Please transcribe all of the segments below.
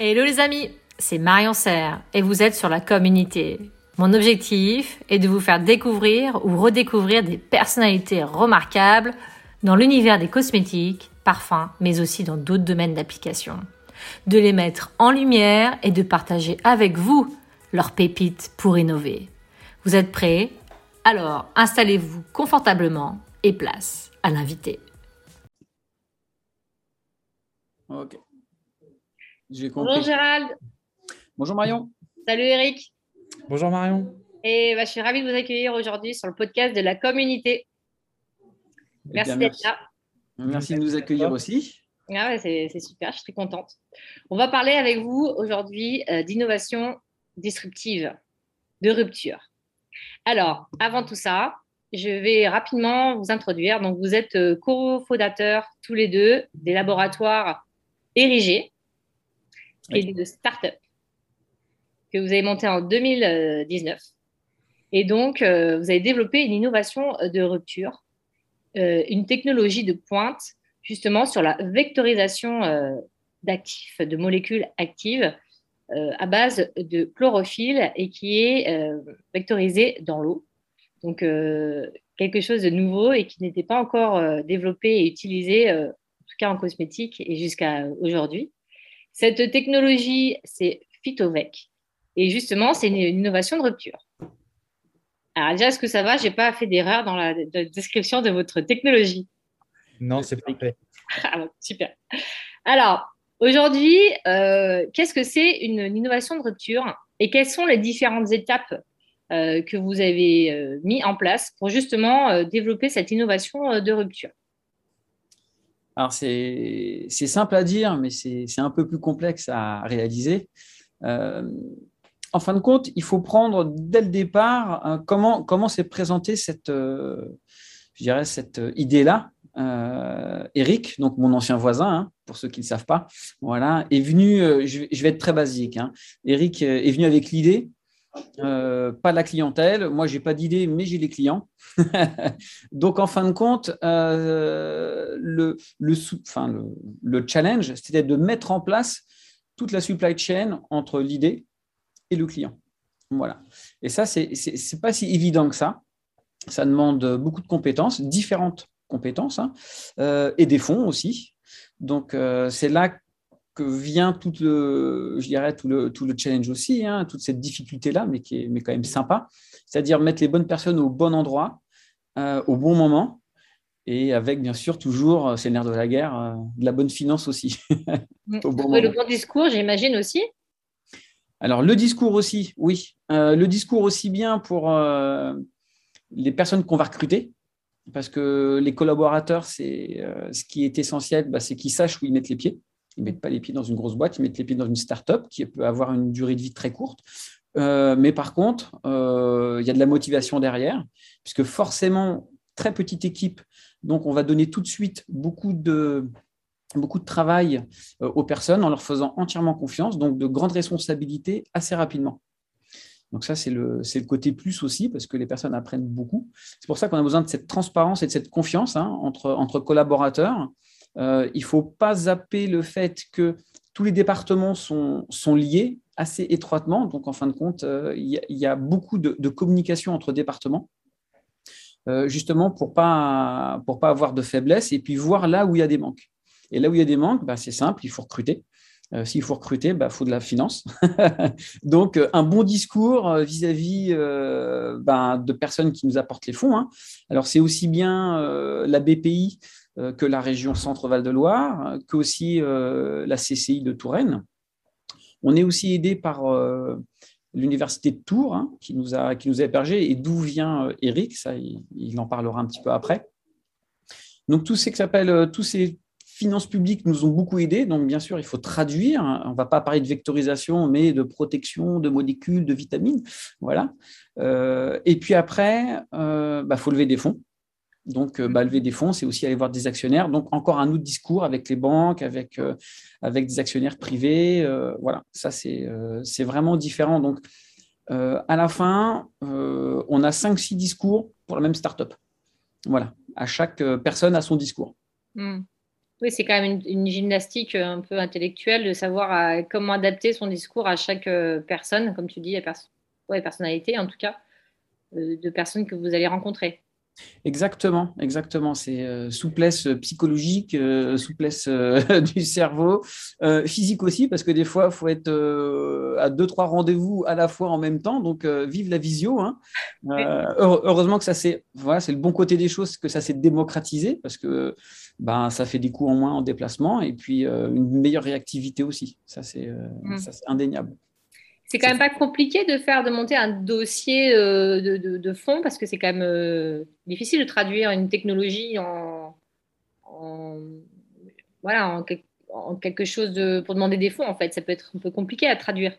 Hello les amis, c'est Marion Serre et vous êtes sur la communauté. Mon objectif est de vous faire découvrir ou redécouvrir des personnalités remarquables dans l'univers des cosmétiques, parfums, mais aussi dans d'autres domaines d'application. De les mettre en lumière et de partager avec vous leurs pépites pour innover. Vous êtes prêts? Alors installez-vous confortablement et place à l'invité. Ok. Bonjour Gérald. Bonjour Marion. Salut Eric. Bonjour Marion. Et bah, je suis ravie de vous accueillir aujourd'hui sur le podcast de la communauté. Eh Merci d'être là. Merci de nous accueillir aussi. Ah c'est super, je suis très contente. On va parler avec vous aujourd'hui euh, d'innovation disruptive, de rupture. Alors, avant tout ça, je vais rapidement vous introduire. Donc, vous êtes euh, cofondateurs tous les deux des laboratoires érigés et de start-up que vous avez monté en 2019. Et donc, euh, vous avez développé une innovation de rupture, euh, une technologie de pointe, justement sur la vectorisation euh, d'actifs, de molécules actives à base de chlorophylle et qui est vectorisée dans l'eau. Donc, quelque chose de nouveau et qui n'était pas encore développé et utilisé, en tout cas en cosmétique et jusqu'à aujourd'hui. Cette technologie, c'est Phytovec. Et justement, c'est une, innovation de rupture. Alors déjà, est-ce que ça va? Je n'ai pas fait d'erreur dans la, description de votre technologie. Non, c'est parfait. Ah super. Alors, aujourd'hui, euh, qu'est-ce que c'est une, innovation de rupture? Et quelles sont les différentes étapes euh, que vous avez euh, mis en place pour justement développer cette innovation de rupture? Alors, c'est simple à dire, mais c'est un peu plus complexe à réaliser. Euh, en fin de compte, il faut prendre dès le départ euh, comment comment s'est présentée cette, euh, je dirais, cette idée-là. Eric, donc mon ancien voisin, hein, pour ceux qui ne savent pas, voilà, est venu. Je, vais être très basique. Hein. Eric est venu avec l'idée euh, pas la clientèle. Moi, j'ai pas d'idée, mais j'ai les clients. Donc, en fin de compte, euh, le, le, enfin, le, le, challenge, c'était de mettre en place toute la supply chain entre l'idée et le client. Voilà. Et ça, c'est n'est pas si évident que ça. Ça demande beaucoup de compétences, différentes compétences, hein, euh, et des fonds aussi. Donc, c'est là que vient tout le, je dirais, tout le, tout le challenge aussi, hein, toute cette difficulté-là, mais qui est mais quand même sympa. C'est-à-dire mettre les bonnes personnes au bon endroit, euh, au bon moment, et avec bien sûr toujours, euh, c'est le nerf de la guerre, euh, de la bonne finance aussi. au le bon discours, j'imagine aussi. Alors le discours aussi, oui. le discours aussi bien pour les personnes qu'on va recruter, parce que les collaborateurs, c'est ce qui est essentiel, bah, c'est qu'ils sachent où ils mettent les pieds. Ils ne mettent pas les pieds dans une grosse boîte, ils mettent les pieds dans une start-up qui peut avoir une durée de vie très courte. Euh, mais par contre, euh, il y a de la motivation derrière, puisque forcément, très petite équipe, donc on va donner tout de suite beaucoup de, beaucoup de travail euh, aux personnes en leur faisant entièrement confiance, donc de grandes responsabilités assez rapidement. Donc ça, c'est le, le, côté plus aussi, parce que les personnes apprennent beaucoup. C'est pour ça qu'on a besoin de cette transparence et de cette confiance hein, entre, entre collaborateurs. Euh, il ne faut pas zapper le fait que tous les départements sont, sont liés assez étroitement. Donc, en fin de compte, euh, il y, a beaucoup de, communication entre départements, euh, justement pour ne pas, pour pas avoir de faiblesse et puis voir là où il y a des manques. Et là où il y a des manques, bah, c'est simple, il faut recruter. S'il faut recruter, il bah, faut de la finance. Donc, un bon discours vis-à-vis bah, de personnes qui nous apportent les fonds. Hein. Alors, c'est aussi bien la BPI que la région Centre-Val de Loire, que aussi euh, la CCI de Touraine. On est aussi aidé par euh, l'université de Tours, hein, qui, nous a, qui nous a hébergés, et d'où vient Eric, ça, il, en parlera un petit peu après. Donc, tout ce qui s'appelle, tous ces finances publiques nous ont beaucoup aidés. Donc, bien sûr, il faut traduire. On ne va pas parler de vectorisation, mais de protection de molécules, de vitamines. Voilà. et puis après, il bah, faut lever des fonds. Donc, euh, bah, lever des fonds, c'est aussi aller voir des actionnaires. Donc, encore un autre discours avec les banques, avec, euh, avec des actionnaires privés. Euh, voilà, ça, c'est vraiment différent. Donc, à la fin, on a 5-6 discours pour la même startup. Voilà, à chaque personne a son discours. Hmm. Oui, c'est quand même une, gymnastique un peu intellectuelle de savoir comment adapter son discours à chaque personne, comme tu dis, à ouais, personnalité en tout cas, de personnes que vous allez rencontrer. Exactement, exactement. C'est euh, souplesse psychologique, euh, souplesse euh, du cerveau, physique aussi, parce que des fois, il faut être à deux, trois rendez-vous à la fois en même temps. Donc, vive la visio. Hein. heureusement que ça c'est voilà, c'est le bon côté des choses, que ça s'est démocratisé, parce que ben, ça fait des coûts en moins en déplacement et puis une meilleure réactivité aussi. Ça, c'est mmh. indéniable. C'est quand même pas compliqué de faire, de monter un dossier euh, de, de, fond parce que c'est quand même euh, difficile de traduire une technologie en, voilà, en, quelque chose de, pour demander des fonds. En fait, ça peut être un peu compliqué à traduire.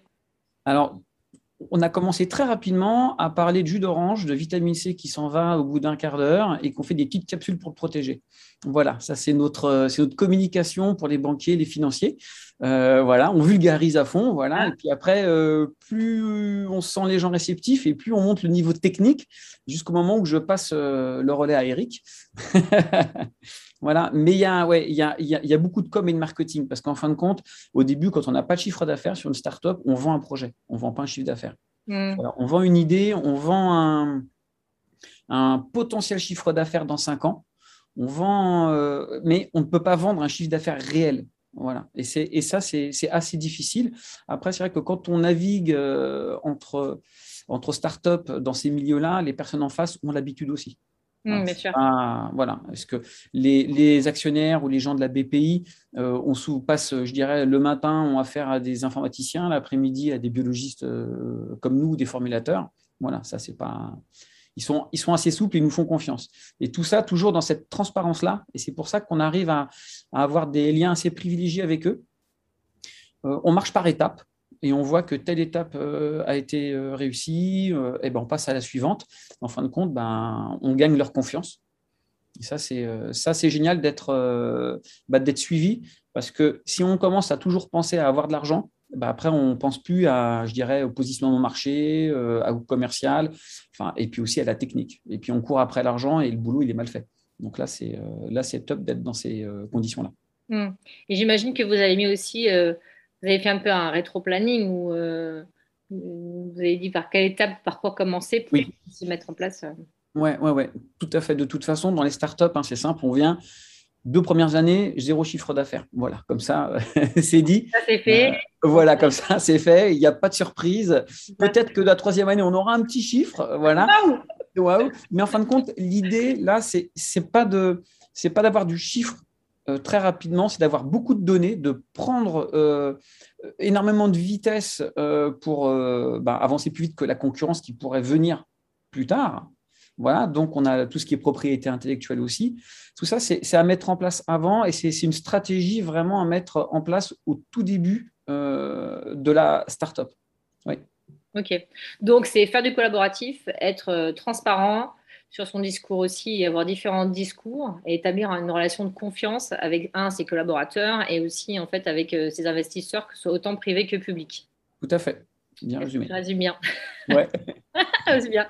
On a commencé très rapidement à parler de jus d'orange, de vitamine C qui s'en va au bout d'un quart d'heure et qu'on fait des petites capsules pour le protéger. Voilà, ça c'est notre, notre communication pour les banquiers, les financiers. Euh, voilà, on vulgarise à fond, voilà. Et puis après, euh, plus on sent les gens réceptifs et plus on monte le niveau technique jusqu'au moment où je passe euh, le relais à Eric. Voilà, mais il y, a, ouais, il, y a, il, y a, beaucoup de com et de marketing parce qu'en fin de compte, au début, quand on n'a pas de chiffre d'affaires sur une startup, on vend un projet, on ne vend pas un chiffre d'affaires. Hmm. on vend une idée, on vend un, un potentiel chiffre d'affaires dans cinq ans, on vend, euh, mais on ne peut pas vendre un chiffre d'affaires réel. Voilà. Et, et ça, c'est assez difficile. Après, c'est vrai que quand on navigue euh, entre, entre startups dans ces milieux-là, les personnes en face ont l'habitude aussi. Mmh, bien sûr. voilà, est-ce que les, actionnaires ou les gens de la BPI, euh, on sous, passe, je dirais, le matin, ont affaire à des informaticiens, l'après-midi à des biologistes euh, comme nous, des formulateurs? Voilà, ça c'est pas. Ils sont, ils sont assez souples, ils nous font confiance. Et tout ça toujours dans cette transparence-là. Et c'est pour ça qu'on arrive à, avoir des liens assez privilégiés avec eux. Euh, on marche par étapes et on voit que telle étape euh, a été euh, réussie, euh, et ben on passe à la suivante. En fin de compte, ben, on gagne leur confiance. Et ça, c'est génial d'être bah, d'être suivi parce que si on commence à toujours penser à avoir de l'argent, bah, après on pense plus à, je dirais, au positionnement marché, au commercial, enfin, et puis aussi à la technique. Et puis on court après l'argent et le boulot il est mal fait. Donc là, c'est là, top d'être dans ces conditions-là. Mmh. Et j'imagine que vous avez mis aussi vous avez fait un peu un rétro-planning où euh, vous avez dit par quelle étape, par quoi commencer pour se mettre en place. Oui, ouais, ouais, tout à fait. De toute façon, dans les startups, hein, c'est simple, on vient deux premières années, zéro chiffre d'affaires. Voilà, comme ça, c'est dit. Ça, c'est fait. Euh, voilà, comme ça, c'est fait. Il n'y a pas de surprise. Peut-être que la troisième année, on aura un petit chiffre. Voilà. Mais en fin de compte, l'idée, là, c'est n'est pas de c'est pas d'avoir du chiffre euh, très rapidement, c'est d'avoir beaucoup de données, de prendre euh, énormément de vitesse euh, pour bah, avancer plus vite que la concurrence qui pourrait venir plus tard. Voilà, donc on a tout ce qui est propriété intellectuelle aussi. Tout ça, c'est à mettre en place avant et c'est une stratégie vraiment à mettre en place au tout début de la startup. Oui. Ok, donc c'est faire du collaboratif, être transparent, sur son discours aussi et avoir différents discours et établir une relation de confiance avec un ses collaborateurs et aussi en fait avec euh, ses investisseurs que ce soit autant privé que public. Tout à fait. Bien résumé. Je résume bien. Ouais. C'est bien.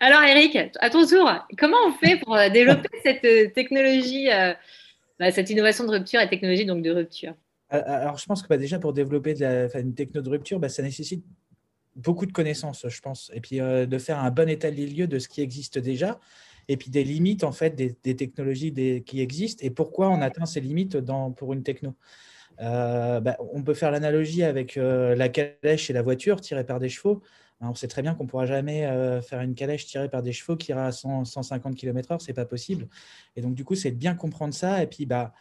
Alors Eric, à ton tour, comment on fait pour euh, développer cette euh, technologie, bah, cette innovation de rupture et technologie donc de rupture? Alors, je pense que bah, déjà, pour développer de une techno de rupture, bah, ça nécessite beaucoup de connaissances, je pense, et puis euh, de faire un bon état des lieux de ce qui existe déjà, et puis des limites en fait des, technologies qui existent et pourquoi on atteint ces limites pour une techno. Euh, bah, on peut faire l'analogie avec euh, la calèche et la voiture tirée par des chevaux. on sait très bien qu'on ne pourra jamais faire une calèche tirée par des chevaux qui ira à 150 km/h, c'est pas possible. Et donc du coup, c'est de bien comprendre ça et puis bah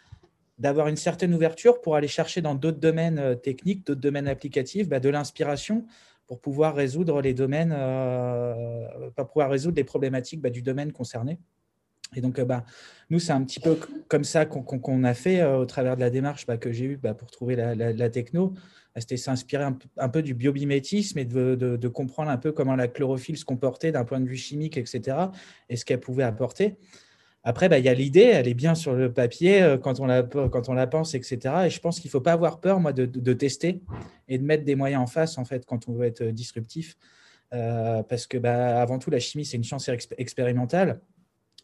d'avoir une certaine ouverture pour aller chercher dans d'autres domaines techniques, d'autres domaines applicatifs, bah, de l'inspiration pour pouvoir résoudre les domaines, euh, pour pouvoir résoudre les problématiques bah, du domaine concerné. Et donc, euh, bah, nous, c'est un petit peu comme ça qu'on a fait euh, au travers de la démarche bah, que j'ai eue bah, pour trouver la, techno. C'était s'inspirer un, peu du biomimétisme et de, de, comprendre un peu comment la chlorophylle se comportait d'un point de vue chimique, etc., et ce qu'elle pouvait apporter. Après, bah, il y a l'idée, elle est bien sur le papier euh, quand on la, quand on la pense, etc. Et je pense qu'il ne faut pas avoir peur, moi, de, tester et de mettre des moyens en face, en fait, quand on veut être disruptif. Euh, parce que, bah, avant tout, la chimie, c'est une chance expérimentale.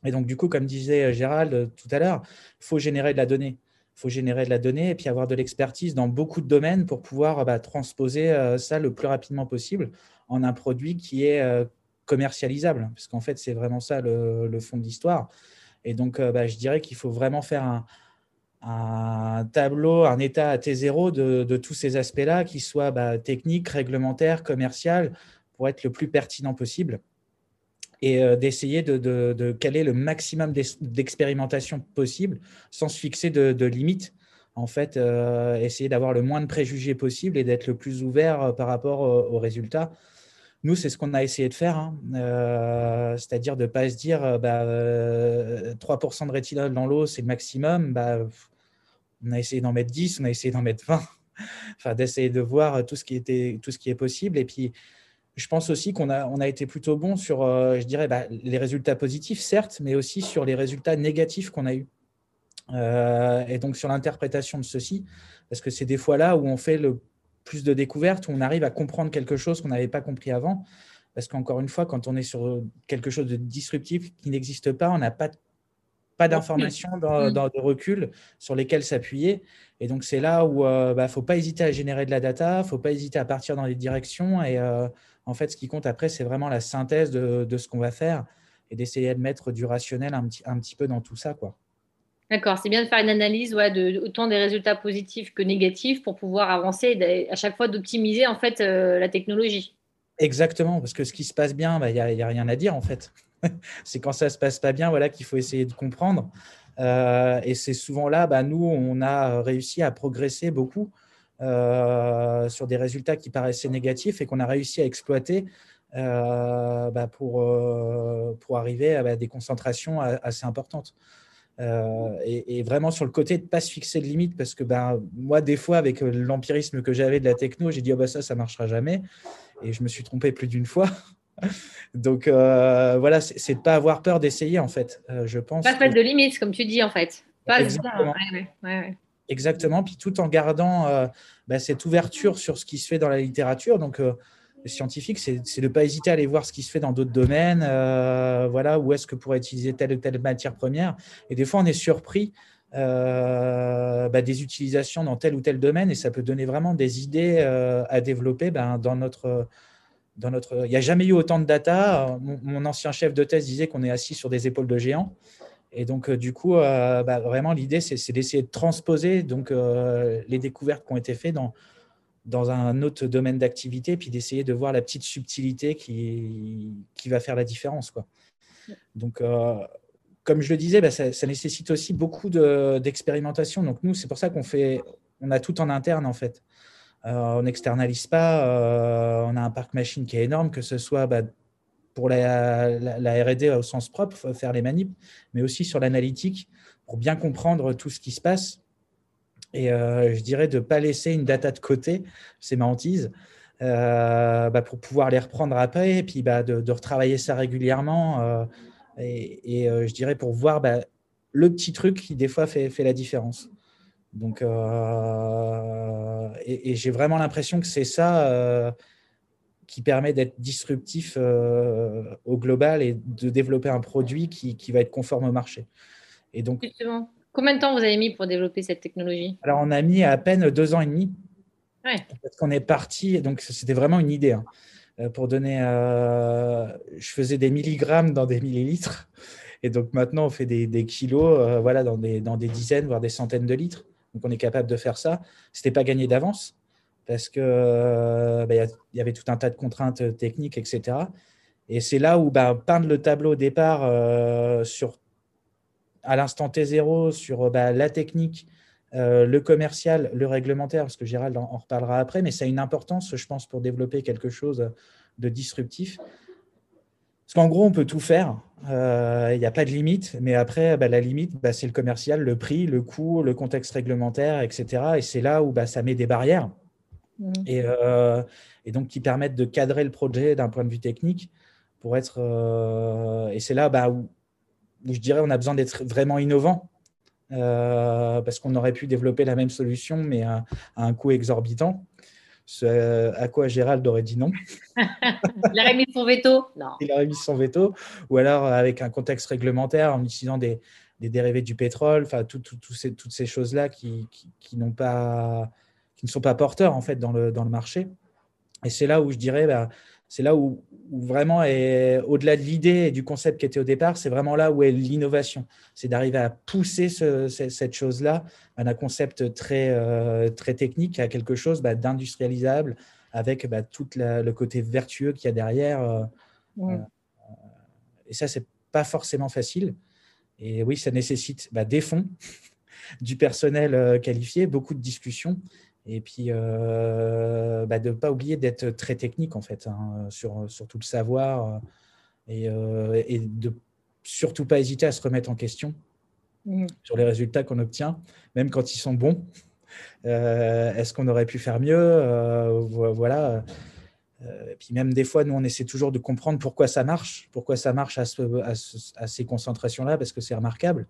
Et donc, du coup, comme disait Gérald tout à l'heure, il faut générer de la donnée. faut générer de la donnée et puis avoir de l'expertise dans beaucoup de domaines pour pouvoir bah, transposer ça le plus rapidement possible en un produit qui est commercialisable. Parce qu'en fait, c'est vraiment ça le, fond de l'histoire. Et donc, bah, je dirais qu'il faut vraiment faire un, tableau, un état à T0 de, tous ces aspects-là, qui soient bah, techniques, réglementaires, commercial, pour être le plus pertinent possible et euh, d'essayer de, caler le maximum d'expérimentation possible sans se fixer de, limites. En fait, euh, essayer d'avoir le moins de préjugés possible et d'être le plus ouvert euh, par rapport aux, résultats. Nous, c'est ce qu'on a essayé de faire, hein. c'est-à-dire de ne pas se dire bah, 3% de rétinol dans l'eau, c'est le maximum. Bah, on a essayé d'en mettre 10, on a essayé d'en mettre 20, enfin, d'essayer de voir tout ce, qui était, tout ce qui est possible. Et puis, je pense aussi qu'on a, on a été plutôt bon sur, euh, je dirais, bah, les résultats positifs, certes, mais aussi sur les résultats négatifs qu'on a eus. Euh, et donc sur l'interprétation de ceci, parce que c'est des fois là où on fait le plus de découvertes, où on arrive à comprendre quelque chose qu'on n'avait pas compris avant. Parce qu'encore une fois, quand on est sur quelque chose de disruptif qui n'existe pas, on n'a pas pas d'informations dans, mm. dans, de recul sur lesquels s'appuyer. Et donc, c'est là où il euh, ne bah, faut pas hésiter à générer de la data, il ne faut pas hésiter à partir dans les directions. Et euh, en fait, ce qui compte après, c'est vraiment la synthèse de, de ce qu'on va faire et d'essayer de mettre du rationnel un petit, un petit peu dans tout ça. quoi. D'accord, c'est bien de faire une analyse de, autant des résultats positifs que négatifs pour pouvoir avancer et à chaque fois d'optimiser en fait euh, la technologie. Exactement, parce que ce qui se passe bien, bah, il n'y a, a, rien à dire en fait. c'est quand ça se passe pas bien, voilà, qu'il faut essayer de comprendre. Euh, et c'est souvent là, bah, nous, on a réussi à progresser beaucoup euh, sur des résultats qui paraissaient négatifs et qu'on a réussi à exploiter bah, pour, pour arriver à bah, des concentrations assez importantes. Et, vraiment sur le côté de ne pas se fixer de limite, parce que ben, moi, des fois, avec l'empirisme que j'avais de la techno, j'ai dit oh, bah, ça, ça ne marchera jamais. Et je me suis trompé plus d'une fois. Donc euh, voilà, c'est de ne pas avoir peur d'essayer en fait, euh, je pense. Pas se mettre de limites, comme tu dis en fait. Pas Exactement. Exactement, puis tout en gardant euh, bah, cette ouverture sur ce qui se fait dans la littérature. Donc scientifique, c'est de ne pas hésiter à aller voir ce qui se fait dans d'autres domaines, voilà, où est-ce que pourrait utiliser telle ou telle matière première. Et des fois, on est surpris bah, des utilisations dans tel ou tel domaine et ça peut donner vraiment des idées à développer ben, dans notre notre... Il n'y a jamais eu autant de data. Mon, ancien chef de thèse disait qu'on est assis sur des épaules de géants. Et donc, euh, du coup, euh, bah, vraiment, l'idée, c'est d'essayer de transposer donc, euh, les découvertes qui ont été faites dans, dans un autre domaine d'activité, puis d'essayer de voir la petite subtilité qui, qui va faire la différence. Quoi. Donc, comme je le disais, bah, ça, nécessite aussi beaucoup d'expérimentation. donc, nous, c'est pour ça qu'on fait, on a tout en interne, en fait. Euh, on n'externalise pas. Euh, on a un parc machine qui est énorme, que ce soit bah, pour la, RD au sens propre, faire les manips, mais aussi sur l'analytique pour bien comprendre tout ce qui se passe. Et euh, je dirais de ne pas laisser une data de côté, c'est ma hantise, bah, pour pouvoir les reprendre après, et puis bah, de, retravailler ça régulièrement. et, je dirais pour voir le petit truc qui, des fois, fait la différence. Donc, euh, et, j'ai vraiment l'impression que c'est ça euh, qui permet d'être disruptif euh, au global et de développer un produit qui, va être conforme au marché. Et donc, Justement. Combien de temps vous avez mis pour développer cette technologie? Alors, on a mis à peine deux ans et demi. Ouais. Parce qu'on est parti, donc c'était vraiment une idée. Hein. Pour donner, je faisais des milligrammes dans des millilitres. Et donc maintenant, on fait des, des kilos voilà, dans, des, dans des dizaines, voire des centaines de litres. Donc on est capable de faire ça. Ce n'était pas gagné d'avance parce qu'il euh, bah, y avait tout un tas de contraintes techniques, etc. Et c'est là où bah, peindre le tableau au départ euh, sur, à l'instant T0 sur bah, la technique, euh, le commercial, le réglementaire, parce que Gérald en, en, reparlera après, mais ça a une importance, je pense, pour développer quelque chose de disruptif. Parce qu'en gros, on peut tout faire. Euh, il n'y a pas de limite. Mais après, bah, la limite, bah, c'est le commercial, le prix, le coût, le contexte réglementaire, etc. Et c'est là où ça met des barrières. Mmh. Euh, et, donc, qui permettent de cadrer le projet d'un point de vue technique pour être. Euh, et c'est là où, je dirais on a besoin d'être vraiment innovant. parce qu'on aurait pu développer la même solution, mais à un coût exorbitant. Ce à quoi Gérald aurait dit non. il aurait mis son veto Non. Il aurait mis son veto. Ou alors avec un contexte réglementaire en utilisant des, des dérivés du pétrole, enfin ces, toutes ces choses-là qui, qui, n'ont pas, qui ne sont pas porteurs en fait dans le, dans le marché. Et c'est là où je dirais, bah, c'est là où, vraiment, au-delà de l'idée et du concept qui était au départ, c'est vraiment là où est l'innovation. C'est d'arriver à pousser cette chose-là à un concept très, euh, très technique, à quelque chose bah, d'industrialisable, avec bah, tout le côté vertueux qu'il y a derrière. Euh, euh, et ça, c'est pas forcément facile. Et oui, ça nécessite bah, des fonds, du personnel qualifié, beaucoup de discussions et puis, euh, bah, de ne pas oublier d'être très technique, en fait, hein, sur, sur, tout le savoir. Euh, et, euh, et, de surtout pas hésiter à se remettre en question mmh. sur les résultats qu'on obtient, même quand ils sont bons. Est-ce qu'on aurait pu faire mieux Voilà. Et puis même des fois, nous, on essaie toujours de comprendre pourquoi ça marche, pourquoi ça marche à, à ces concentrations-là, parce que c'est remarquable.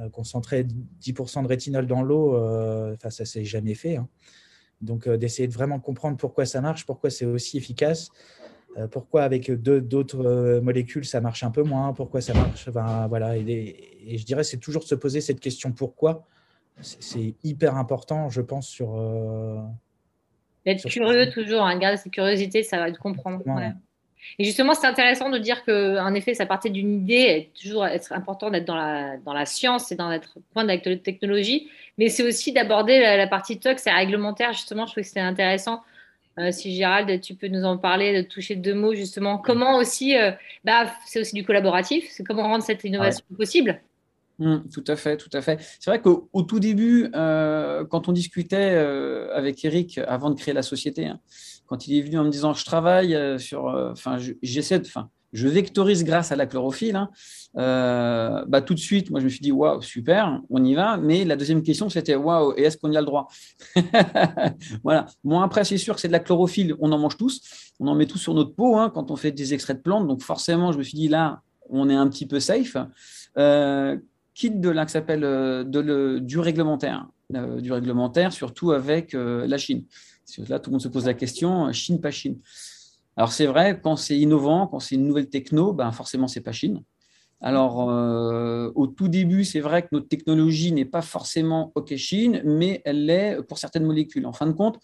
Euh, concentrer 10% de rétinol dans l'eau, euh, enfin, ça s'est jamais fait. Hein. Donc, euh, d'essayer de vraiment comprendre pourquoi ça marche, pourquoi c'est aussi efficace, pourquoi avec d'autres molécules ça marche un peu moins, pourquoi ça marche. voilà. Et, je dirais, c'est toujours se poser cette question pourquoi. C'est hyper important, je pense, sur. D'être curieux toujours, hein, garder cette curiosité, ça va te comprendre. Et justement, c'est intéressant de dire qu'en effet, ça partait d'une idée, et toujours être important d'être dans la, dans la science et dans être point de la technologie, mais c'est aussi d'aborder la, partie tox et réglementaire. Justement, je trouve que c'était intéressant. Euh, si Gérald, tu peux nous en parler, de toucher deux mots justement. Comment aussi, euh, bah, c'est aussi du collaboratif, c'est comment rendre cette innovation possible mmh, tout à fait, tout à fait. C'est vrai qu'au tout début, euh, quand on discutait avec Eric avant de créer la société, hein, quand il est venu en me disant je travaille euh, sur, euh, enfin, j'essaie de, enfin, je vectorise grâce à la chlorophylle, hein, euh, bah, tout de suite, moi, je me suis dit, waouh, super, on y va. Mais la deuxième question, c'était, waouh, et est-ce qu'on y a le droit? Voilà. Bon, après, c'est sûr que c'est de la chlorophylle, on en mange tous. On en met tous sur notre peau hein, quand on fait des extraits de plantes. Donc, forcément, je me suis dit, là, on est un petit peu safe. quitte de là que s'appelle du réglementaire. du réglementaire, surtout avec la Chine. Là, tout le monde se pose la question, Chine, pas Chine. Alors c'est vrai, quand c'est innovant, quand c'est une nouvelle techno, ben forcément, c'est pas Chine. Alors, euh, au tout début, c'est vrai que notre technologie n'est pas forcément OK Chine, mais elle l'est pour certaines molécules. En fin de compte,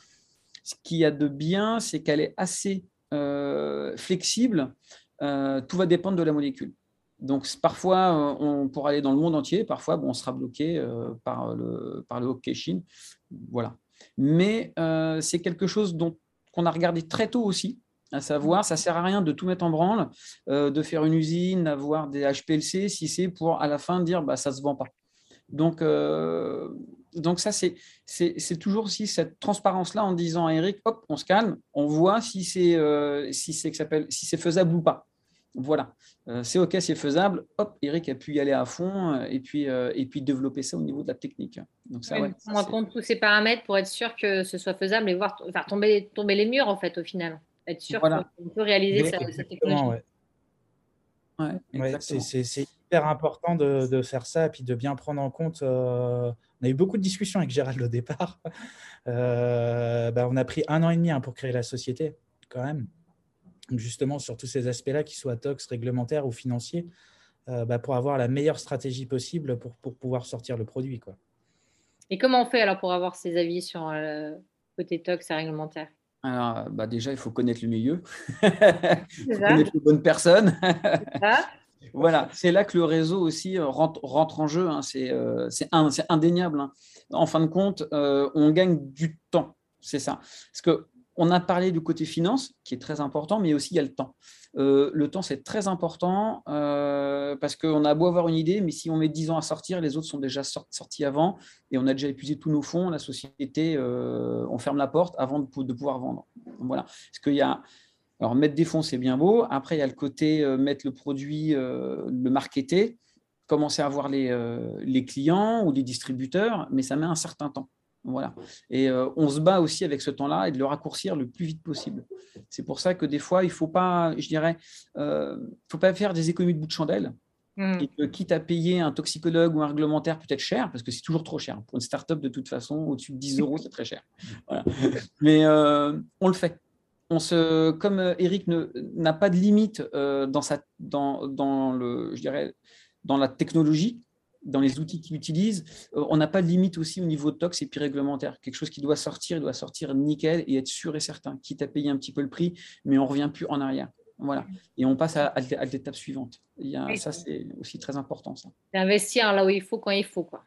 ce qu'il y a de bien, c'est qu'elle est assez euh, flexible. Euh, tout va dépendre de la molécule. Donc, parfois, on pourra aller dans le monde entier. Parfois, bon, on sera bloqué par le, par le OK Chine. Voilà mais euh, c'est quelque chose dont qu'on a regardé très tôt aussi, à savoir, ça sert à rien de tout mettre en branle, euh, de faire une usine, d'avoir des HPLC, si c'est pour à la fin dire bah ça se vend pas. Donc euh, donc ça c'est c'est toujours aussi cette transparence là en disant à Eric, hop, on se calme, on voit si c'est si c'est si c'est faisable ou pas. Voilà, euh, c'est OK, c'est faisable. Hop, Eric a pu y aller à fond euh, et, puis, euh, et puis développer ça au niveau de la technique. Donc, ça, on compte tous ces paramètres pour être sûr que ce soit faisable et voir faire tomber, tomber les murs, en fait, au final. Être sûr qu'on peut réaliser cette, technologie. c'est hyper important de, faire ça et puis de bien prendre en compte. on a eu beaucoup de discussions avec Gérald au départ. Bah, on a pris un an et demi hein, pour créer la société, quand même justement sur tous ces aspects-là, qu'ils soient tox, réglementaires ou financiers, euh, bah, pour avoir la meilleure stratégie possible pour, pour, pouvoir sortir le produit. Quoi. Et comment on fait alors pour avoir ces avis sur le euh, côté tox et réglementaire? Alors, bah déjà, il faut connaître le milieu, il faut connaître les bonnes personnes. voilà, c'est là que le réseau aussi euh, rentre, rentre en jeu. Hein. C'est indéniable. Hein. En fin de compte, on gagne du temps. C'est ça. Parce que on a parlé du côté finance, qui est très important, mais aussi il y a le temps. Euh, le temps, c'est très important euh, parce qu'on a beau avoir une idée, mais si on met 10 ans à sortir, les autres sont déjà sortis avant et on a déjà épuisé tous nos fonds. La société, euh, on ferme la porte avant de, pouvoir vendre. voilà. Parce qu'il y a. Alors, mettre des fonds, c'est bien beau. Après, il y a le côté mettre le produit, le marketer, commencer à voir les, les clients ou les distributeurs, mais ça met un certain temps. Voilà. Et euh, on se bat aussi avec ce temps-là et de le raccourcir le plus vite possible. C'est pour ça que des fois, il ne faut pas, je dirais, euh, faut pas faire des économies de bout de chandelle. Hmm. Et quitte à payer un toxicologue ou un réglementaire peut-être cher, parce que c'est toujours trop cher. Pour une start-up, de toute façon, au-dessus de 10 euros, c'est très cher. Mais euh, on le fait. On se, comme Eric n'a pas de limite dans, sa, dans, dans, le, je dirais, dans la technologie, dans les outils qu'ils utilisent, on n'a pas de limite aussi au niveau de tox et puis réglementaire. Quelque chose qui doit sortir, il doit sortir nickel et être sûr et certain, quitte à payer un petit peu le prix, mais on ne revient plus en arrière. Voilà. Et on passe à, l'étape suivante. Il y a, ça, c'est aussi très important. Ça. Investir là où il faut, quand il faut. Quoi.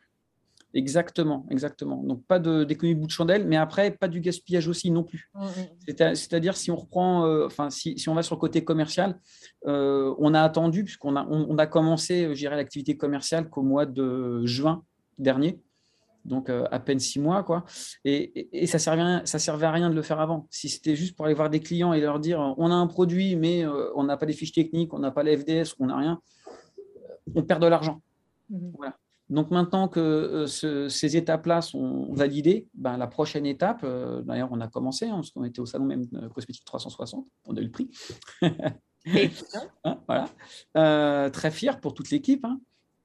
Exactement, exactement. Donc, pas d'économie bout de chandelle, mais après, pas du gaspillage aussi non plus. Mmh, mmh. C'est-à-dire, si on reprend, euh, enfin, si, si, on va sur le côté commercial, euh, on a attendu, puisqu'on a, on, a commencé, je l'activité commerciale qu'au mois de juin dernier, donc euh, à peine six mois, quoi. Et, et, ça servait, ça servait à rien de le faire avant. Si c'était juste pour aller voir des clients et leur dire, on a un produit, mais on n'a pas les fiches techniques, on n'a pas les FDS, on n'a rien, on perd de l'argent. Mmh. Voilà. Donc maintenant que euh, ces étapes-là sont validées, ben, la prochaine étape, euh, d'ailleurs on a commencé, hein, parce qu'on était au salon même euh, Cosmétique 360, on a eu le prix. Hein, voilà. très fier pour toute l'équipe. Hein.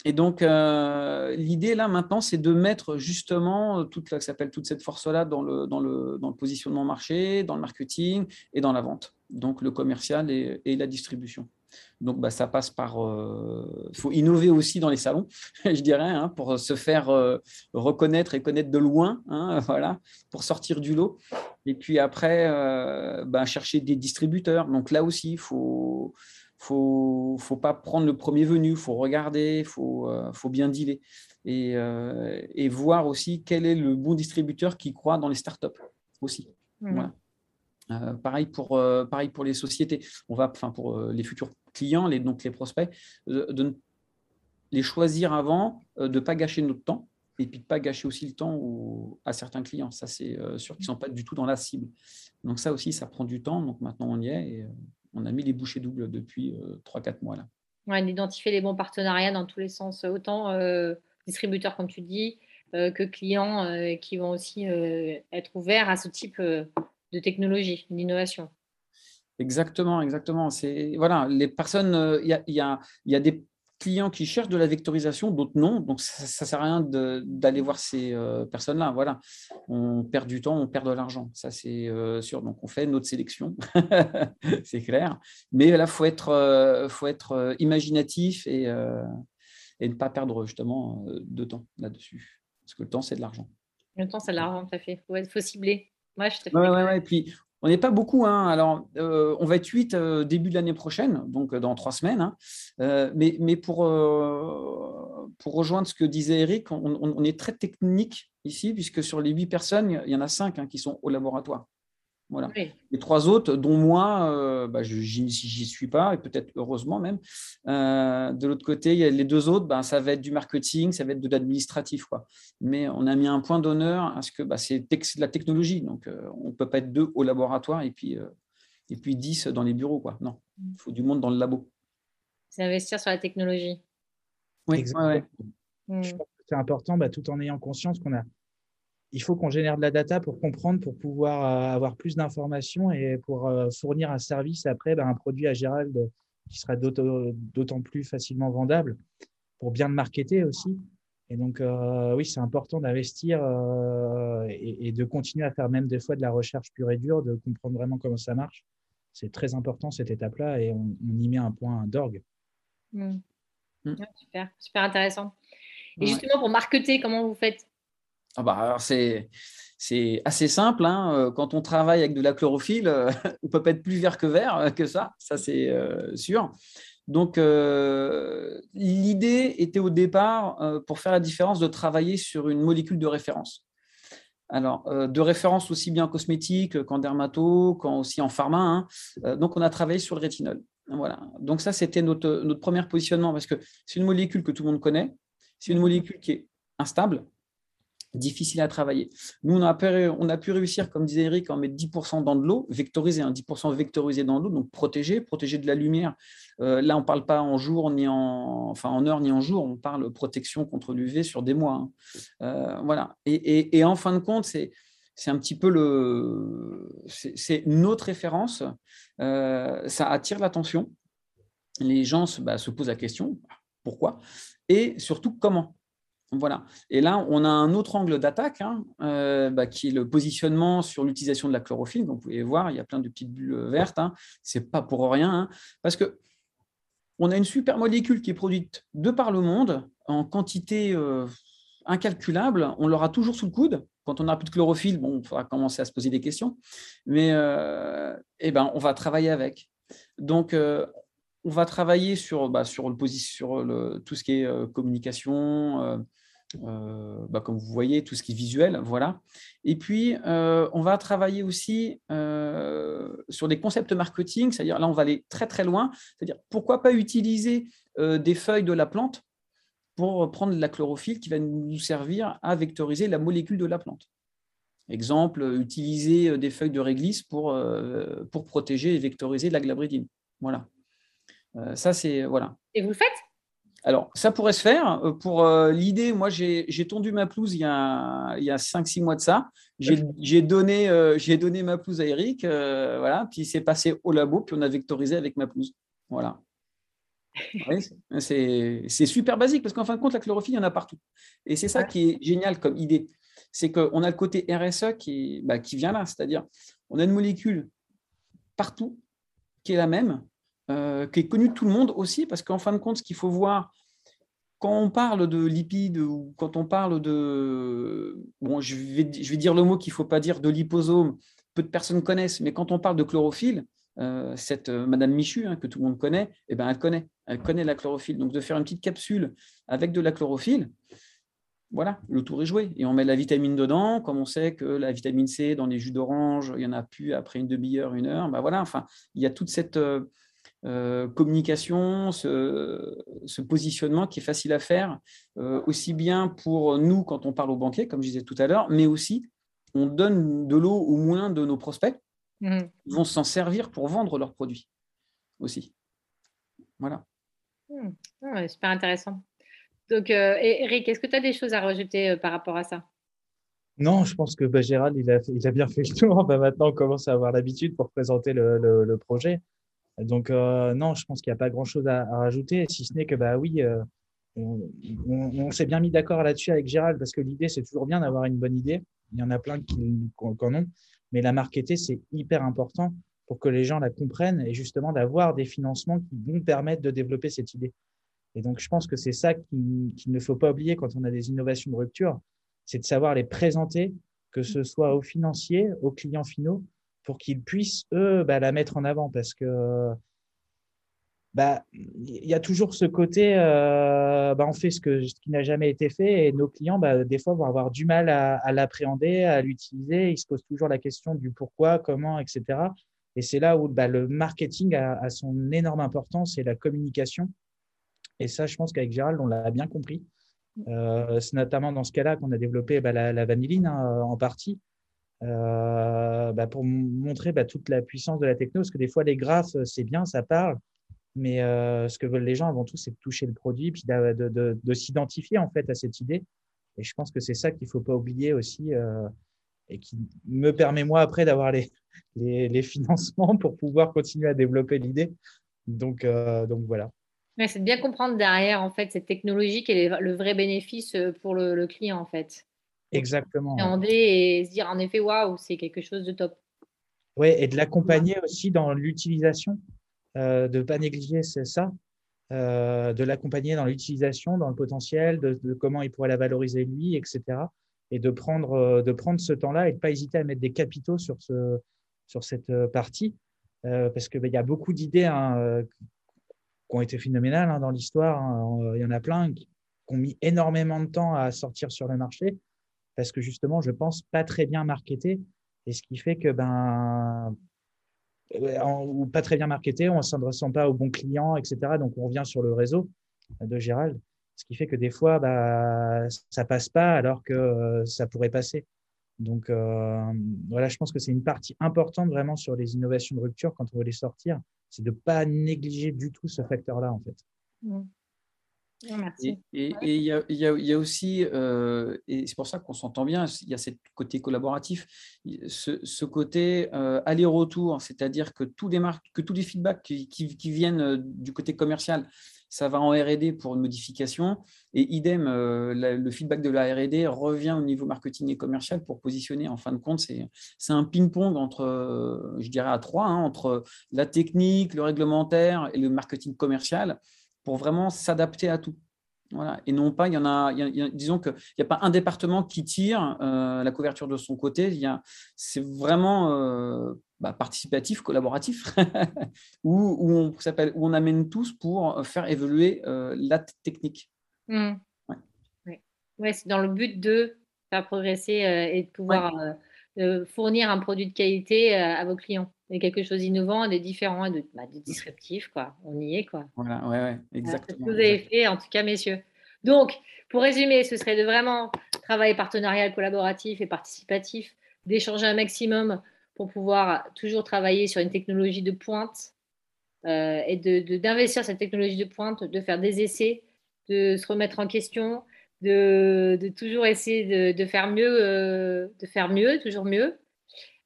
Et donc l'idée là maintenant, c'est de mettre justement toute, s'appelle toute cette force-là dans le, dans, le, dans le positionnement marché, dans le marketing et dans la vente. Donc le commercial et la distribution. Donc, bah, ça passe par. Il euh, faut innover aussi dans les salons, je dirais, hein, pour se faire euh, reconnaître et connaître de loin, hein, voilà, pour sortir du lot. Et puis après, euh, bah, chercher des distributeurs. Donc là aussi, il faut. Faut, faut pas prendre le premier venu, il faut regarder, il faut, faut bien dealer et, et, voir aussi quel est le bon distributeur qui croit dans les startups aussi. Mmh. Voilà. pareil, pour, pareil pour les sociétés. On va, enfin pour les futurs clients, les, donc les prospects, de, les choisir avant, euh, de ne pas gâcher notre temps et puis de ne pas gâcher aussi le temps à certains clients. Ça, c'est euh, sûr qu'ils ne sont pas du tout dans la cible. Donc ça aussi, ça prend du temps. Donc maintenant, on y est et euh, on a mis les bouchées doubles depuis 3-4 mois. là. Ouais, d'identifier les bons partenariats dans tous les sens, autant distributeurs, comme tu dis, que clients qui vont aussi être ouverts à ce type de technologie, d'innovation. Exactement, exactement. C'est voilà, les personnes, euh, il y, a, y, a, y, a, des clients qui cherchent de la vectorisation, d'autres non. Donc ça, ne sert à rien d'aller voir ces euh, personnes-là. Voilà, on perd du temps, on perd de l'argent. Ça c'est euh, sûr. Donc on fait notre sélection, c'est clair. Mais là, faut être, faut être imaginatif et, et ne pas perdre justement de temps là-dessus, parce que le temps c'est de l'argent. Le temps c'est de l'argent, tout à fait. Il faut, cibler. Moi, je te ouais, ouais, ouais. Et puis, on n'est pas beaucoup. Hein. Alors, euh, on va être 8 euh, début de l'année prochaine, donc euh, dans trois semaines. Hein. mais, mais pour, pour rejoindre ce que disait Eric, on, est très technique ici, puisque sur les 8 personnes, il y en a 5 hein, qui sont au laboratoire. Voilà. Les trois autres, dont moi, euh, bah, je n'y suis pas, et peut-être heureusement même. Euh, de l'autre côté, il y a les deux autres, bah, ça va être du marketing, ça va être de l'administratif. Mais on a mis un point d'honneur à ce que bah, c'est de la technologie. Donc, euh, on ne peut pas être deux au laboratoire et puis, et puis dix dans les bureaux. Quoi. Non, mm. il faut du monde dans le labo. C'est investir sur la technologie. Oui, ouais, mm. Je pense que c'est important, tout en ayant conscience qu'on a il faut qu'on génère de la data pour comprendre, pour pouvoir euh, avoir plus d'informations et pour euh, fournir un service après, ben, un produit à Gérald qui sera d'autant plus facilement vendable pour bien le marketer aussi. Et donc, euh, oui, c'est important d'investir et, de continuer à faire même des fois de la recherche pure et dure, de comprendre vraiment comment ça marche. C'est très important cette étape-là et on, y met un point d'orgue. Mmh. Mmh. Super, super intéressant. Et justement, pour marketer, comment vous faites? Ah bah, c'est, assez simple. Hein. Euh, quand on travaille avec de la chlorophylle, euh, on peut pas être plus vert que vert euh, que ça, ça c'est sûr. Donc, l'idée était au départ, pour faire la différence, de travailler sur une molécule de référence. Alors, de référence aussi bien en cosmétique qu'en dermato, qu'en aussi en pharma. Hein. donc, on a travaillé sur le rétinol. Voilà. Donc, ça, c'était notre, notre premier positionnement parce que c'est une molécule que tout le monde connaît. C'est une molécule qui est instable, difficile à travailler. Nous, on a, pu, réussir, comme disait Eric, en mettre 10% dans de l'eau, vectorisé, 10% hein, vectorisé dans l'eau, donc protégé, protégé de la lumière. Euh, là, on ne parle pas en jour, ni en, enfin, en heure, ni en jour, on parle protection contre l'UV sur des mois. Hein. Euh, voilà. Et, en fin de compte, c'est un petit peu le, c'est notre référence. Euh, ça attire l'attention. Les gens se, bah, se posent la question pourquoi? Et surtout comment? Voilà. Et là, on a un autre angle d'attaque hein, euh, bah, qui est le positionnement sur l'utilisation de la chlorophylle. Vous pouvez voir, il y a plein de petites bulles vertes. Hein. Ce n'est pas pour rien. Hein, parce que on a une super molécule qui est produite de par le monde en quantité incalculable, on l'aura toujours sous le coude. Quand on n'a plus de chlorophylle, bon, il faudra commencer à se poser des questions, mais eh ben, on va travailler avec. Donc, on va travailler sur, bah, tout ce qui est communication, euh, bah, comme vous voyez, tout ce qui est visuel, voilà. Et puis, euh, on va travailler aussi euh, sur des concepts marketing, c'est-à-dire là, on va aller très très loin, c'est-à-dire pourquoi pas utiliser des feuilles de la plante pour prendre la chlorophylle qui va nous servir à vectoriser la molécule de la plante. Exemple, utiliser des feuilles de réglisse pour, pour protéger et vectoriser la glabridine. Voilà. ça, c'est. Voilà. Et vous le faites? Alors, ça pourrait se faire. Euh, pour euh, l'idée, moi, j'ai tondu ma pelouse il y a, il 5-6 mois de ça. J'ai donné, euh, donné ma pelouse à Eric, voilà, puis c'est passé au labo, puis on a vectorisé avec ma pelouse. Voilà. c'est super basique parce qu'en fin de compte, la chlorophylle, il y en a partout. Et c'est ça qui est génial comme idée. C'est qu'on a le côté RSE qui, bah, qui vient là, c'est-à-dire on a une molécule partout qui est la même, euh, qui est connu de tout le monde aussi, parce qu'en fin de compte, ce qu'il faut voir, quand on parle de lipides ou quand on parle de. Bon, je vais, dire le mot qu'il ne faut pas dire de liposome, peu de personnes connaissent, mais quand on parle de chlorophylle, euh, cette euh, Madame Michu, hein, que tout le monde connaît, eh ben, elle connaît, elle connaît la chlorophylle. Donc, de faire une petite capsule avec de la chlorophylle, voilà, le tour est joué. Et on met la vitamine dedans, comme on sait que la vitamine C dans les jus d'orange, il n'y en a plus après une demi-heure, une heure. Ben voilà, enfin, il y a toute cette, communication, ce, positionnement qui est facile à faire, euh, aussi bien pour nous quand on parle aux banquiers, comme je disais tout à l'heure, mais aussi on donne de l'eau au moins de nos prospects, mmh. ils vont s'en servir pour vendre leurs produits aussi. Voilà. Mmh. super intéressant. Donc, euh, Eric, est-ce que tu as des choses à rajouter par rapport à ça? Non, je pense que bah, Gérald, il a, il a, bien fait le tour. Bah, maintenant, on commence à avoir l'habitude pour présenter le projet. Donc, euh, non, je pense qu'il n'y a pas grand-chose à, rajouter, si ce n'est que, bah oui, euh, on, s'est bien mis d'accord là-dessus avec Gérald, parce que l'idée, c'est toujours bien d'avoir une bonne idée. Il y en a plein qui, en ont, mais la marketer, c'est hyper important pour que les gens la comprennent et justement d'avoir des financements qui vont permettre de développer cette idée. Et donc, je pense que c'est ça qu'il ne faut pas oublier quand on a des innovations de rupture, c'est de savoir les présenter, que ce soit aux financiers, aux clients finaux, pour qu'ils puissent, eux, bah, la mettre en avant. Parce que bah, il y a toujours ce côté, euh, bah, on fait ce, qui n'a jamais été fait et nos clients, bah, des fois, vont avoir du mal à, l'appréhender, à l'utiliser. Ils se posent toujours la question du pourquoi, comment, etc. Et c'est là où le marketing a, son énorme importance et la communication. Et ça, je pense qu'avec Gérald, on l'a bien compris. Euh, c'est notamment dans ce cas-là qu'on a développé la, vanilline hein, en partie. Euh, bah, pour montrer bah, toute la puissance de la techno, parce que des fois, les graphes, euh, c'est bien, ça parle, mais euh, ce que veulent les gens avant tout, c'est de toucher le produit, puis de, s'identifier en fait à cette idée. Et je pense que c'est ça qu'il ne faut pas oublier aussi, et qui me permet moi après d'avoir les, financements pour pouvoir continuer à développer l'idée. Donc, donc voilà. c'est de bien comprendre derrière en fait cette technologie et le vrai bénéfice pour le client en fait. Exactement. Et se dire en effet, waouh, c'est quelque chose de top. Oui, et de l'accompagner aussi dans l'utilisation, euh, de ne pas négliger ça, euh, de l'accompagner dans l'utilisation, dans le potentiel, de, comment il pourrait la valoriser lui, etc. Et de prendre, euh, de prendre ce temps-là et de ne pas hésiter à mettre des capitaux sur, ce, sur cette partie, parce qu'il ben, y a beaucoup d'idées hein, qui ont été phénoménales hein, dans l'histoire. Hein. Il y en a plein qui ont mis énormément de temps à sortir sur le marché parce que justement, je pense pas très bien marketé. Et ce qui fait que, ben, ou pas très bien marketé, on ne s'adresse pas aux bons clients, etc. Donc, on revient sur le réseau de Gérald. Ce qui fait que des fois, bah, ça passe pas alors que euh, ça pourrait passer. Donc, euh, voilà, je pense que c'est une partie importante vraiment sur les innovations de rupture quand on veut les sortir. C'est de ne pas négliger du tout ce facteur-là, en fait. Mmh. Et il y, a aussi, euh, et c'est pour ça qu'on s'entend bien, il y a ce côté collaboratif, ce, côté euh, aller-retour, c'est-à-dire que tous les marques, que tous les feedbacks qui, viennent euh, du côté commercial, ça va en R&D pour une modification, et idem, le feedback de la R&D revient au niveau marketing et commercial pour positionner. En fin de compte, c'est un ping-pong entre, je dirais à trois, hein, entre la technique, le réglementaire et le marketing commercial pour vraiment s'adapter à tout. Voilà. Et non pas, il y en a, disons qu'il n'y a pas un département qui tire la couverture de son côté. C'est vraiment bah, participatif, collaboratif, où, on, où on amène tous pour faire évoluer la technique. Mmh. Ouais. c'est dans le but de faire progresser et de pouvoir fournir un produit de qualité à vos clients et quelque chose d'innovant, de différent, de, bah, de disruptif, quoi. On y est, quoi. Voilà, ouais, ouais, exactement. C'est ce que vous avez fait, en tout cas, messieurs. Donc, pour résumer, ce serait de vraiment travailler partenarial, collaboratif et participatif, d'échanger un maximum pour pouvoir toujours travailler sur une technologie de pointe euh, et d'investir de, cette technologie de pointe, de faire des essais, de se remettre en question, de, toujours essayer de, faire mieux, euh, de faire mieux, toujours mieux,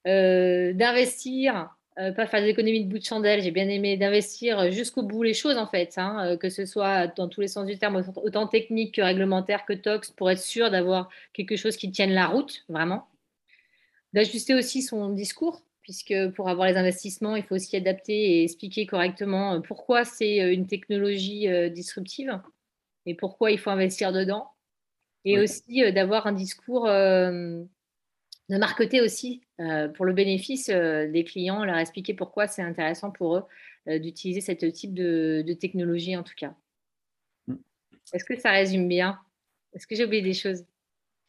euh, d'investir, euh, pas faire des économies de bout de chandelle, j'ai bien aimé d'investir jusqu'au bout les choses en fait, hein, que ce soit dans tous les sens du terme, autant technique que réglementaire que tox, pour être sûr d'avoir quelque chose qui tienne la route, vraiment. D'ajuster aussi son discours, puisque pour avoir les investissements, il faut aussi adapter et expliquer correctement pourquoi c'est une technologie disruptive et pourquoi il faut investir dedans. Et aussi d'avoir un discours de marketer aussi euh, pour le bénéfice euh, des clients, leur expliquer pourquoi c'est intéressant pour eux euh, d'utiliser ce type de, technologie en tout cas. Mm. Est-ce que ça résume bien? Est-ce que j'ai oublié des choses?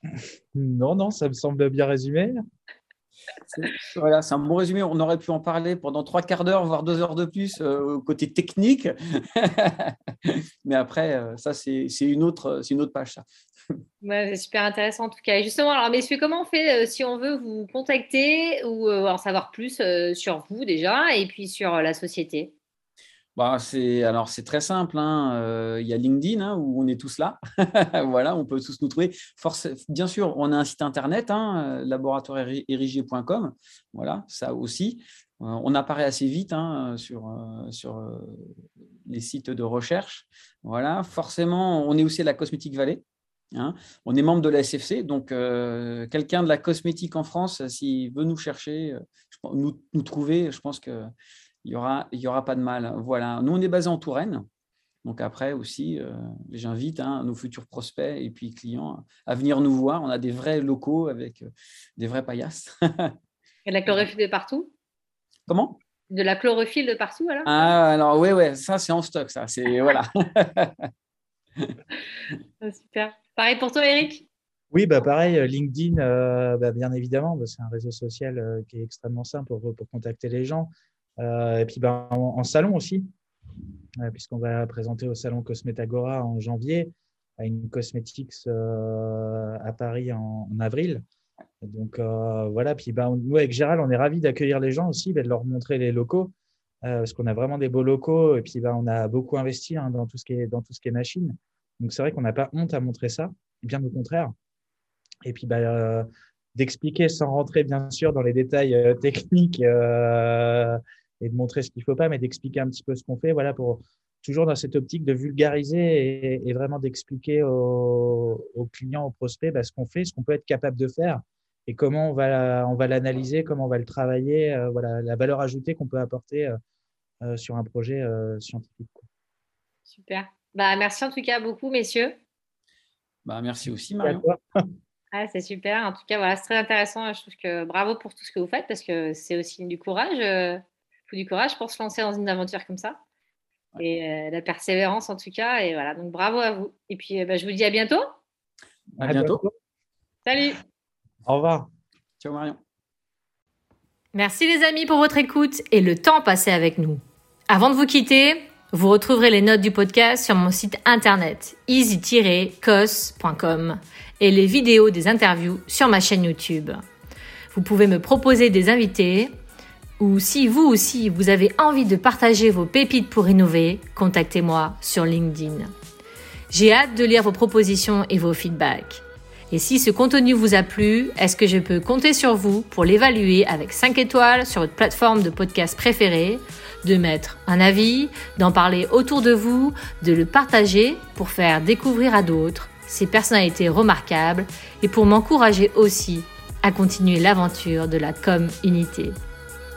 Non, non, ça me semble bien résumé. Voilà, c'est un bon résumé. On aurait pu en parler pendant trois quarts d'heure, voire deux heures de plus au côté technique. Mais après, ça, c'est une, autre, une autre page. C'est super intéressant en tout cas. Et justement, alors messieurs, comment on fait euh, si on veut vous contacter ou euh, en savoir plus euh, sur vous déjà et puis sur la société? Bah, c'est alors c'est très simple. Hein. Il y a LinkedIn hein, où on est tous là. voilà, on peut tous nous trouver. Force, bien sûr, on a un site internet, hein, laboratoire-érigé.com. Voilà, ça aussi. on apparaît assez vite hein, sur, sur les sites de recherche. Voilà, forcément, on est aussi à la Cosmétique Valley. On est membre de la SFC, donc euh, quelqu'un de la cosmétique en France, s'il veut nous chercher, euh, nous, trouver, je pense qu'il n'y aura, y aura pas de mal. Voilà. Nous, on est basé en Touraine. Donc après aussi, euh, j'invite hein, nos futurs prospects et puis clients à venir nous voir. On a des vrais locaux avec des vrais paillasses. et la chlorophylle de partout? Comment? De la chlorophylle de partout alors? Ah alors oui, ouais, ça c'est en stock, ça. C'est voilà. Ah, super. Pareil pour toi, Eric? Oui, bah pareil, euh, LinkedIn, euh, bah, bien évidemment, bah, c'est un réseau social euh, qui est extrêmement simple pour, pour contacter les gens. Et puis bah, en, salon aussi, puisqu'on va présenter au salon Cosmetagora en janvier, à une Cosmetics à Paris en, avril. Donc voilà, puis bah, nous avec Gérald, on est ravis d'accueillir les gens aussi, de leur montrer les locaux, parce qu'on a vraiment des beaux locaux, et puis bah, on a beaucoup investi hein, dans, tout ce qui est, dans tout ce qui est machine. Donc c'est vrai qu'on n'a pas honte à montrer ça, bien au contraire. Et puis euh, d'expliquer sans rentrer bien sûr dans les détails euh, techniques euh, et de montrer ce qu'il ne faut pas, mais d'expliquer un petit peu ce qu'on fait, voilà, pour toujours dans cette optique de vulgariser et, vraiment d'expliquer aux, clients, aux prospects bah, ce qu'on fait, ce qu'on peut être capable de faire et comment on va, on va l'analyser, comment on va le travailler, voilà, la valeur ajoutée qu'on peut apporter sur un projet scientifique. Super. Bah, merci en tout cas beaucoup, messieurs. Bah, merci aussi, Marion. Ah, c'est super. En tout cas, voilà, c'est très intéressant. Je trouve que bravo pour tout ce que vous faites parce que c'est aussi du courage. Faut du courage pour se lancer dans une aventure comme ça. Et euh, la persévérance en tout cas. Et voilà, donc bravo à vous. Et puis, euh, bah, je vous dis à bientôt. À bientôt. Salut. Au revoir. Ciao, Marion. Merci les amis pour votre écoute et le temps passé avec nous. Avant de vous quitter, vous retrouverez les notes du podcast sur mon site internet easy-cos.com et les vidéos des interviews sur ma chaîne YouTube. Vous pouvez me proposer des invités ou si vous aussi vous avez envie de partager vos pépites pour innover, contactez-moi sur LinkedIn. J'ai hâte de lire vos propositions et vos feedbacks. Et si ce contenu vous a plu, est-ce que je peux compter sur vous pour l'évaluer avec 5 étoiles sur votre plateforme de podcast préférée de mettre un avis, d'en parler autour de vous, de le partager pour faire découvrir à d'autres ces personnalités remarquables et pour m'encourager aussi à continuer l'aventure de la com unité.